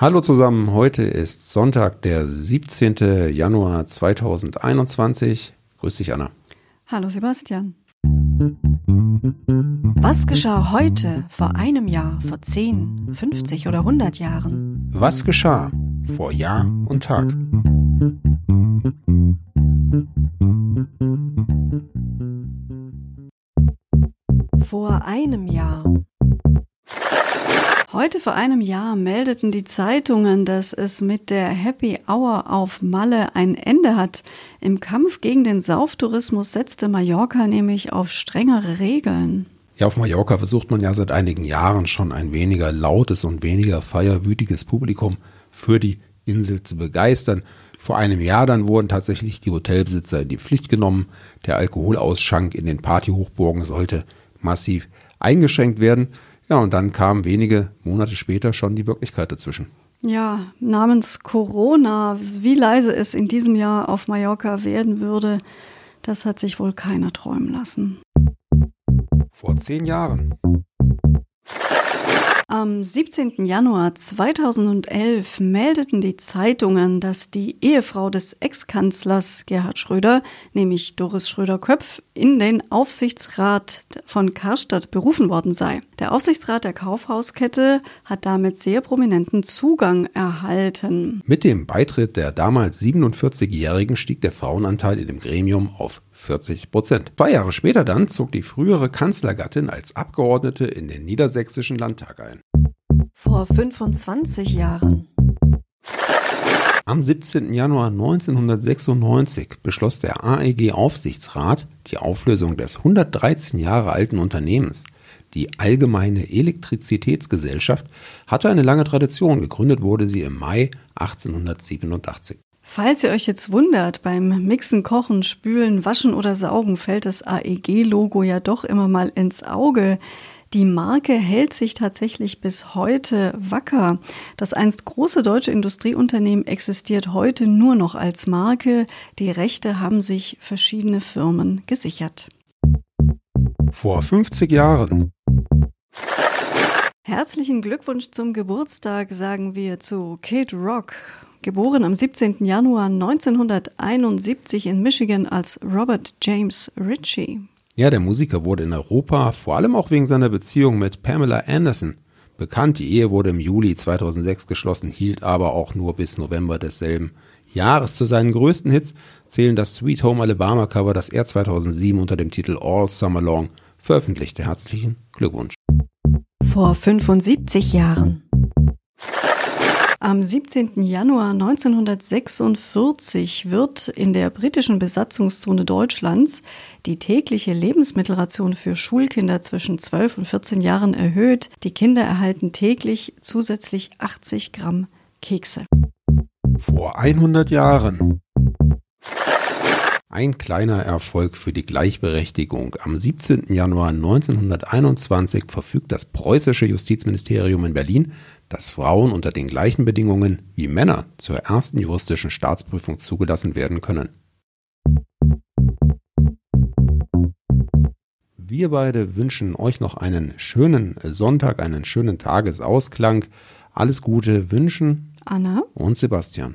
Hallo zusammen, heute ist Sonntag, der 17. Januar 2021. Grüß dich, Anna. Hallo, Sebastian. Was geschah heute, vor einem Jahr, vor 10, 50 oder 100 Jahren? Was geschah vor Jahr und Tag? Vor einem Jahr. Heute vor einem Jahr meldeten die Zeitungen, dass es mit der Happy Hour auf Malle ein Ende hat. Im Kampf gegen den Sauftourismus setzte Mallorca nämlich auf strengere Regeln. Ja, auf Mallorca versucht man ja seit einigen Jahren schon ein weniger lautes und weniger feierwütiges Publikum für die Insel zu begeistern. Vor einem Jahr dann wurden tatsächlich die Hotelbesitzer in die Pflicht genommen. Der Alkoholausschank in den Partyhochburgen sollte massiv eingeschränkt werden. Ja, und dann kam wenige Monate später schon die Wirklichkeit dazwischen. Ja, namens Corona, wie leise es in diesem Jahr auf Mallorca werden würde, das hat sich wohl keiner träumen lassen. Vor zehn Jahren. Am 17. Januar 2011 meldeten die Zeitungen, dass die Ehefrau des Ex-Kanzlers Gerhard Schröder, nämlich Doris Schröder-Köpf, in den Aufsichtsrat von Karstadt berufen worden sei. Der Aufsichtsrat der Kaufhauskette hat damit sehr prominenten Zugang erhalten. Mit dem Beitritt der damals 47-Jährigen stieg der Frauenanteil in dem Gremium auf 40 Prozent. Zwei Jahre später dann zog die frühere Kanzlergattin als Abgeordnete in den niedersächsischen Landtag ein. Vor 25 Jahren. Am 17. Januar 1996 beschloss der AEG-Aufsichtsrat die Auflösung des 113 Jahre alten Unternehmens. Die Allgemeine Elektrizitätsgesellschaft hatte eine lange Tradition, gegründet wurde sie im Mai 1887. Falls ihr euch jetzt wundert, beim Mixen, Kochen, Spülen, Waschen oder Saugen fällt das AEG-Logo ja doch immer mal ins Auge. Die Marke hält sich tatsächlich bis heute wacker. Das einst große deutsche Industrieunternehmen existiert heute nur noch als Marke. Die Rechte haben sich verschiedene Firmen gesichert. Vor 50 Jahren. Herzlichen Glückwunsch zum Geburtstag sagen wir zu Kate Rock. Geboren am 17. Januar 1971 in Michigan als Robert James Ritchie. Ja, der Musiker wurde in Europa vor allem auch wegen seiner Beziehung mit Pamela Anderson bekannt. Die Ehe wurde im Juli 2006 geschlossen, hielt aber auch nur bis November desselben Jahres. Zu seinen größten Hits zählen das Sweet Home Alabama Cover, das er 2007 unter dem Titel All Summer Long veröffentlichte. Herzlichen Glückwunsch. Vor 75 Jahren. Am 17. Januar 1946 wird in der britischen Besatzungszone Deutschlands die tägliche Lebensmittelration für Schulkinder zwischen 12 und 14 Jahren erhöht. Die Kinder erhalten täglich zusätzlich 80 Gramm Kekse. Vor 100 Jahren. Ein kleiner Erfolg für die Gleichberechtigung. Am 17. Januar 1921 verfügt das preußische Justizministerium in Berlin, dass Frauen unter den gleichen Bedingungen wie Männer zur ersten juristischen Staatsprüfung zugelassen werden können. Wir beide wünschen euch noch einen schönen Sonntag, einen schönen Tagesausklang. Alles Gute wünschen Anna und Sebastian.